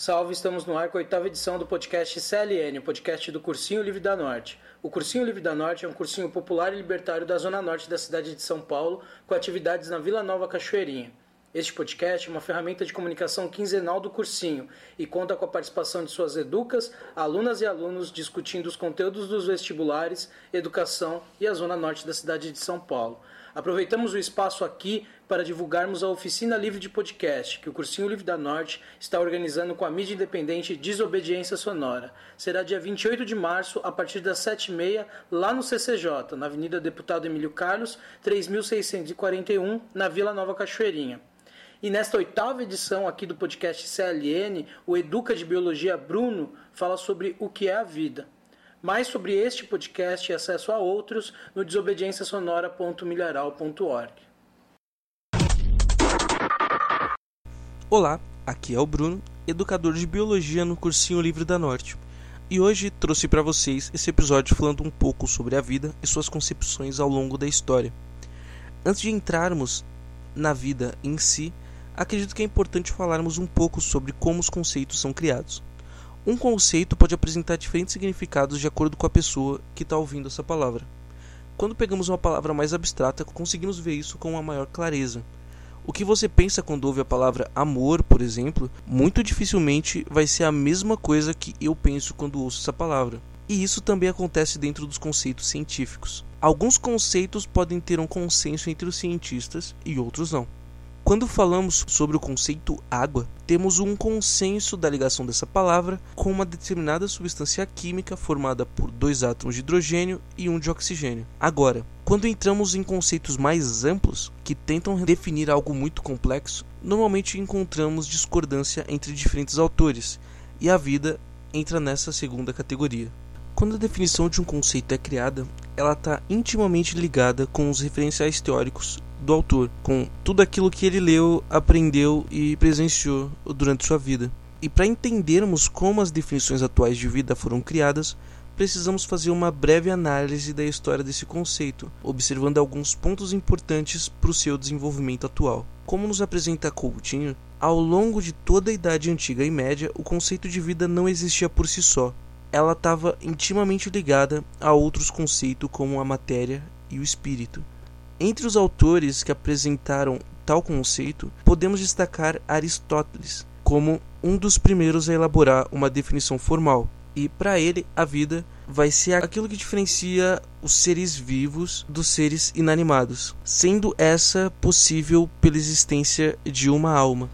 salve! Estamos no ar com a oitava edição do podcast CLN, o podcast do Cursinho Livre da Norte. O Cursinho Livre da Norte é um cursinho popular e libertário da zona norte da cidade de São Paulo, com atividades na Vila Nova Cachoeirinha. Este podcast é uma ferramenta de comunicação quinzenal do cursinho e conta com a participação de suas educas, alunas e alunos discutindo os conteúdos dos vestibulares, educação e a zona norte da cidade de São Paulo. Aproveitamos o espaço aqui para divulgarmos a oficina livre de podcast que o Cursinho Livre da Norte está organizando com a mídia independente Desobediência Sonora. Será dia 28 de março, a partir das 7h30, lá no CCJ, na Avenida Deputado Emílio Carlos, 3641, na Vila Nova Cachoeirinha. E nesta oitava edição aqui do podcast CLN, o Educa de Biologia Bruno fala sobre o que é a vida. Mais sobre este podcast e acesso a outros no desobedienciasonora.milharal.org. Olá, aqui é o Bruno, educador de biologia no Cursinho Livre da Norte. E hoje trouxe para vocês esse episódio falando um pouco sobre a vida e suas concepções ao longo da história. Antes de entrarmos na vida em si, acredito que é importante falarmos um pouco sobre como os conceitos são criados. Um conceito pode apresentar diferentes significados de acordo com a pessoa que está ouvindo essa palavra. Quando pegamos uma palavra mais abstrata, conseguimos ver isso com uma maior clareza. O que você pensa quando ouve a palavra amor, por exemplo, muito dificilmente vai ser a mesma coisa que eu penso quando ouço essa palavra. E isso também acontece dentro dos conceitos científicos. Alguns conceitos podem ter um consenso entre os cientistas e outros não. Quando falamos sobre o conceito água, temos um consenso da ligação dessa palavra com uma determinada substância química formada por dois átomos de hidrogênio e um de oxigênio. Agora, quando entramos em conceitos mais amplos, que tentam definir algo muito complexo, normalmente encontramos discordância entre diferentes autores, e a vida entra nessa segunda categoria. Quando a definição de um conceito é criada, ela está intimamente ligada com os referenciais teóricos do autor, com tudo aquilo que ele leu, aprendeu e presenciou durante sua vida. E para entendermos como as definições atuais de vida foram criadas, precisamos fazer uma breve análise da história desse conceito, observando alguns pontos importantes para o seu desenvolvimento atual. Como nos apresenta Coutinho, ao longo de toda a Idade Antiga e Média, o conceito de vida não existia por si só. Ela estava intimamente ligada a outros conceitos como a matéria e o espírito. Entre os autores que apresentaram tal conceito, podemos destacar Aristóteles como um dos primeiros a elaborar uma definição formal. E para ele, a vida vai ser aquilo que diferencia os seres vivos dos seres inanimados, sendo essa possível pela existência de uma alma.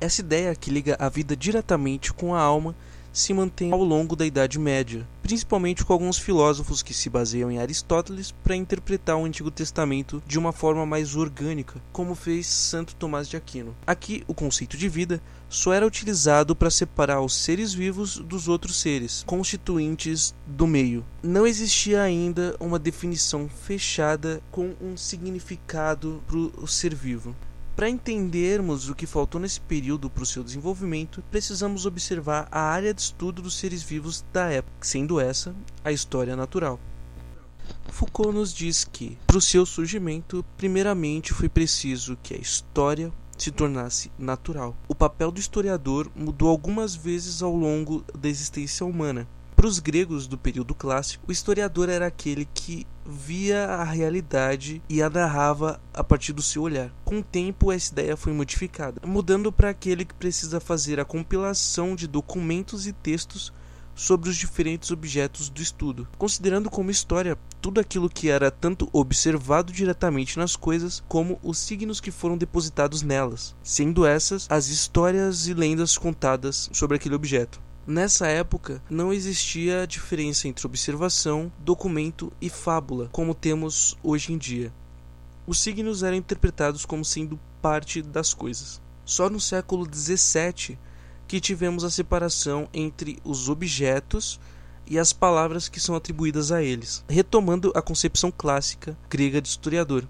Essa ideia que liga a vida diretamente com a alma se mantém ao longo da Idade Média, principalmente com alguns filósofos que se baseiam em Aristóteles para interpretar o Antigo Testamento de uma forma mais orgânica, como fez Santo Tomás de Aquino. Aqui, o conceito de vida só era utilizado para separar os seres vivos dos outros seres, constituintes do meio. Não existia ainda uma definição fechada com um significado para o ser vivo. Para entendermos o que faltou nesse período para o seu desenvolvimento, precisamos observar a área de estudo dos seres vivos da época, sendo essa a história natural. Foucault nos diz que, para o seu surgimento, primeiramente foi preciso que a história se tornasse natural. O papel do historiador mudou algumas vezes ao longo da existência humana, para os gregos do período clássico, o historiador era aquele que via a realidade e a narrava a partir do seu olhar. Com o tempo, essa ideia foi modificada, mudando para aquele que precisa fazer a compilação de documentos e textos sobre os diferentes objetos do estudo, considerando como história tudo aquilo que era tanto observado diretamente nas coisas como os signos que foram depositados nelas, sendo essas as histórias e lendas contadas sobre aquele objeto. Nessa época, não existia diferença entre observação, documento e fábula, como temos hoje em dia. Os signos eram interpretados como sendo parte das coisas. Só no século XVII que tivemos a separação entre os objetos e as palavras que são atribuídas a eles, retomando a concepção clássica grega de historiador.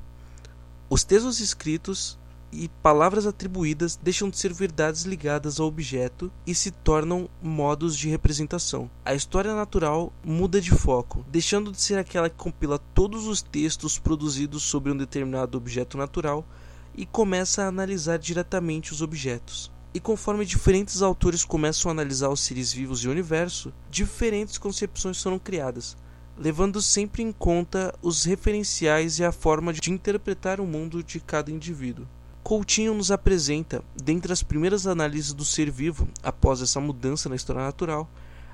Os textos escritos e palavras atribuídas deixam de ser verdades ligadas ao objeto e se tornam modos de representação. A história natural muda de foco, deixando de ser aquela que compila todos os textos produzidos sobre um determinado objeto natural e começa a analisar diretamente os objetos. E conforme diferentes autores começam a analisar os seres vivos e o universo, diferentes concepções foram criadas, levando sempre em conta os referenciais e a forma de interpretar o mundo de cada indivíduo. Coutinho nos apresenta, dentre as primeiras análises do ser vivo após essa mudança na história natural,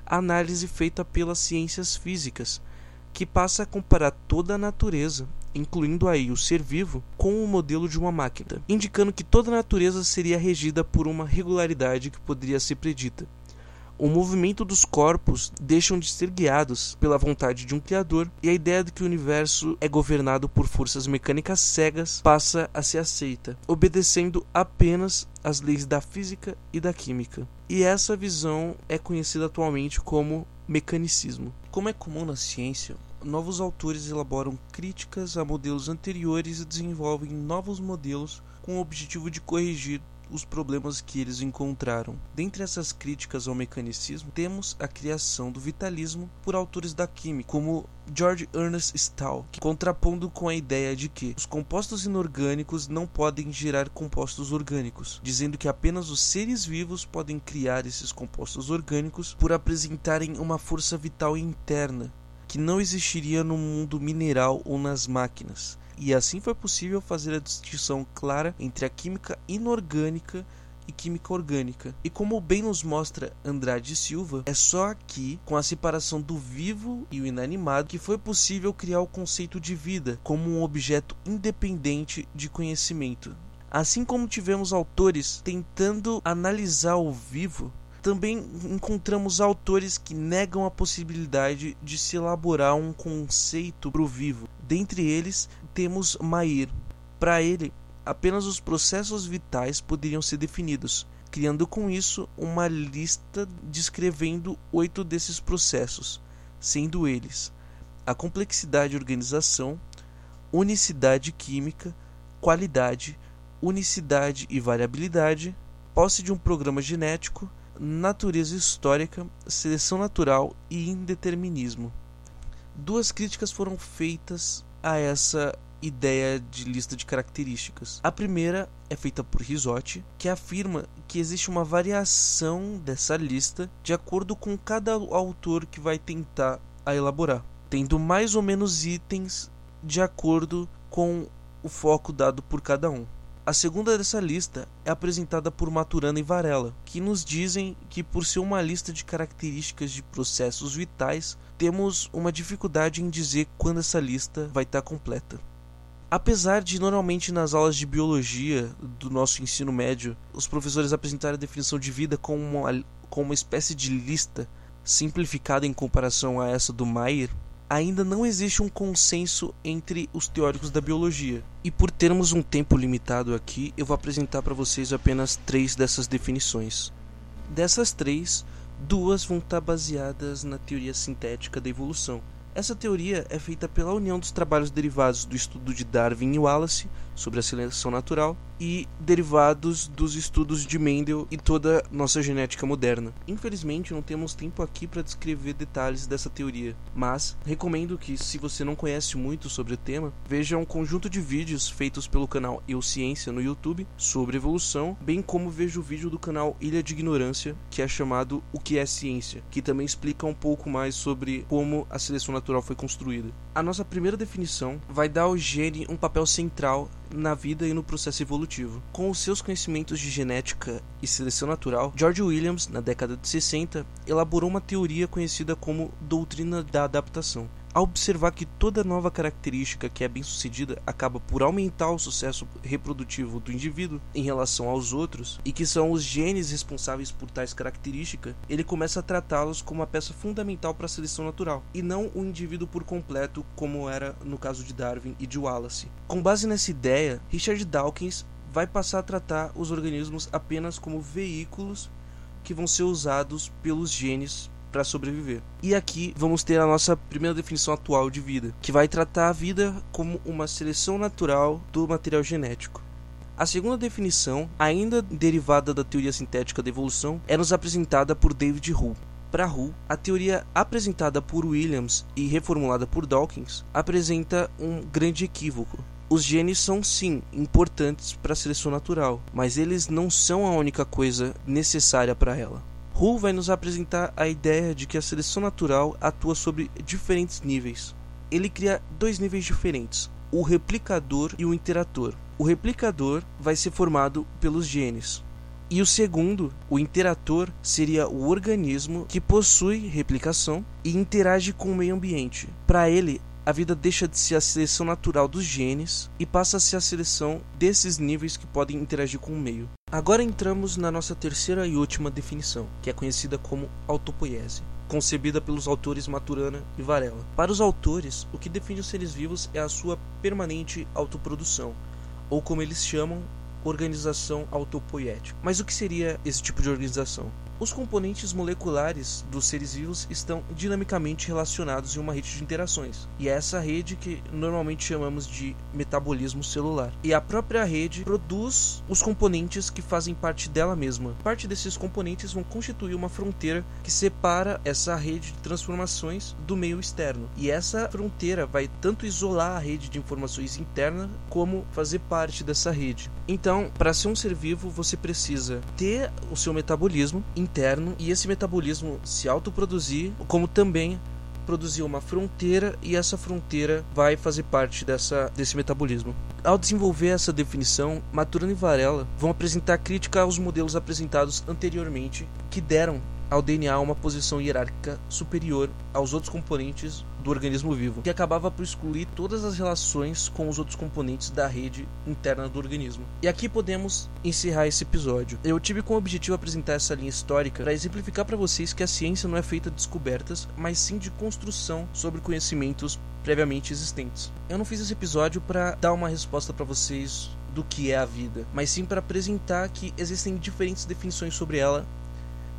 a análise feita pelas ciências físicas, que passa a comparar toda a natureza, incluindo aí o ser vivo, com o modelo de uma máquina, indicando que toda a natureza seria regida por uma regularidade que poderia ser predita o movimento dos corpos deixam de ser guiados pela vontade de um criador e a ideia de que o universo é governado por forças mecânicas cegas passa a ser aceita, obedecendo apenas às leis da física e da química. E essa visão é conhecida atualmente como mecanicismo. Como é comum na ciência, novos autores elaboram críticas a modelos anteriores e desenvolvem novos modelos com o objetivo de corrigir os problemas que eles encontraram. Dentre essas críticas ao mecanicismo, temos a criação do vitalismo por autores da química, como George Ernest Stahl, contrapondo com a ideia de que os compostos inorgânicos não podem gerar compostos orgânicos, dizendo que apenas os seres vivos podem criar esses compostos orgânicos por apresentarem uma força vital interna que não existiria no mundo mineral ou nas máquinas e assim foi possível fazer a distinção clara entre a química inorgânica e química orgânica. E como bem nos mostra Andrade Silva, é só aqui, com a separação do vivo e o inanimado, que foi possível criar o conceito de vida como um objeto independente de conhecimento. Assim como tivemos autores tentando analisar o vivo, também encontramos autores que negam a possibilidade de se elaborar um conceito para o vivo. Dentre eles, temos Mair. Para ele, apenas os processos vitais poderiam ser definidos, criando com isso uma lista descrevendo oito desses processos, sendo eles a complexidade de organização, unicidade química, qualidade, unicidade e variabilidade, posse de um programa genético, natureza histórica, seleção natural e indeterminismo. Duas críticas foram feitas a essa ideia de lista de características. A primeira é feita por Risotti, que afirma que existe uma variação dessa lista de acordo com cada autor que vai tentar a elaborar, tendo mais ou menos itens de acordo com o foco dado por cada um. A segunda dessa lista é apresentada por Maturana e Varela, que nos dizem que, por ser uma lista de características de processos vitais, temos uma dificuldade em dizer quando essa lista vai estar completa. Apesar de normalmente nas aulas de biologia do nosso ensino médio os professores apresentarem a definição de vida como uma, como uma espécie de lista simplificada em comparação a essa do Mayer, ainda não existe um consenso entre os teóricos da biologia. E por termos um tempo limitado aqui, eu vou apresentar para vocês apenas três dessas definições. Dessas três, duas vão estar baseadas na teoria sintética da evolução, essa teoria é feita pela união dos trabalhos derivados do estudo de Darwin e Wallace sobre a seleção natural e derivados dos estudos de Mendel e toda nossa genética moderna. Infelizmente, não temos tempo aqui para descrever detalhes dessa teoria, mas recomendo que, se você não conhece muito sobre o tema, veja um conjunto de vídeos feitos pelo canal Eu Ciência no YouTube sobre evolução, bem como veja o vídeo do canal Ilha de Ignorância, que é chamado O que é Ciência, que também explica um pouco mais sobre como a seleção natural foi construída. A nossa primeira definição vai dar ao gene um papel central na vida e no processo evolutivo. Com os seus conhecimentos de genética e seleção natural, George Williams, na década de 60, elaborou uma teoria conhecida como doutrina da adaptação ao observar que toda nova característica que é bem sucedida acaba por aumentar o sucesso reprodutivo do indivíduo em relação aos outros e que são os genes responsáveis por tais características, ele começa a tratá-los como uma peça fundamental para a seleção natural e não o indivíduo por completo, como era no caso de Darwin e de Wallace. Com base nessa ideia, Richard Dawkins vai passar a tratar os organismos apenas como veículos que vão ser usados pelos genes para sobreviver. E aqui vamos ter a nossa primeira definição atual de vida, que vai tratar a vida como uma seleção natural do material genético. A segunda definição, ainda derivada da teoria sintética da evolução, é nos apresentada por David Hull. Para Hull, a teoria apresentada por Williams e reformulada por Dawkins apresenta um grande equívoco. Os genes são sim importantes para a seleção natural, mas eles não são a única coisa necessária para ela. Hull vai nos apresentar a ideia de que a seleção natural atua sobre diferentes níveis. Ele cria dois níveis diferentes: o replicador e o interator. O replicador vai ser formado pelos genes, e o segundo, o interator, seria o organismo que possui replicação e interage com o meio ambiente. Para ele, a vida deixa de ser a seleção natural dos genes e passa a ser a seleção desses níveis que podem interagir com o meio. Agora entramos na nossa terceira e última definição, que é conhecida como autopoiese, concebida pelos autores Maturana e Varela. Para os autores, o que define os seres vivos é a sua permanente autoprodução, ou como eles chamam, organização autopoética. Mas o que seria esse tipo de organização? Os componentes moleculares dos seres vivos estão dinamicamente relacionados em uma rede de interações, e é essa rede que normalmente chamamos de metabolismo celular. E a própria rede produz os componentes que fazem parte dela mesma. Parte desses componentes vão constituir uma fronteira que separa essa rede de transformações do meio externo. E essa fronteira vai tanto isolar a rede de informações interna como fazer parte dessa rede. Então, para ser um ser vivo, você precisa ter o seu metabolismo interno e esse metabolismo se autoproduzir, como também produzir uma fronteira e essa fronteira vai fazer parte dessa, desse metabolismo. Ao desenvolver essa definição, Maturana e Varela vão apresentar crítica aos modelos apresentados anteriormente que deram ao DNA uma posição hierárquica superior aos outros componentes do organismo vivo, que acabava por excluir todas as relações com os outros componentes da rede interna do organismo. E aqui podemos encerrar esse episódio. Eu tive como objetivo apresentar essa linha histórica para exemplificar para vocês que a ciência não é feita de descobertas, mas sim de construção sobre conhecimentos previamente existentes. Eu não fiz esse episódio para dar uma resposta para vocês do que é a vida, mas sim para apresentar que existem diferentes definições sobre ela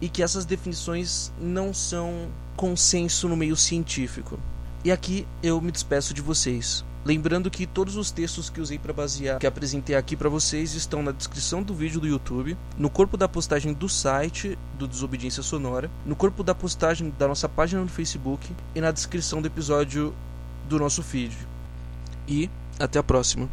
e que essas definições não são consenso no meio científico. E aqui eu me despeço de vocês. Lembrando que todos os textos que usei para basear, que apresentei aqui para vocês, estão na descrição do vídeo do YouTube, no corpo da postagem do site do Desobediência Sonora, no corpo da postagem da nossa página no Facebook e na descrição do episódio do nosso feed. E até a próxima.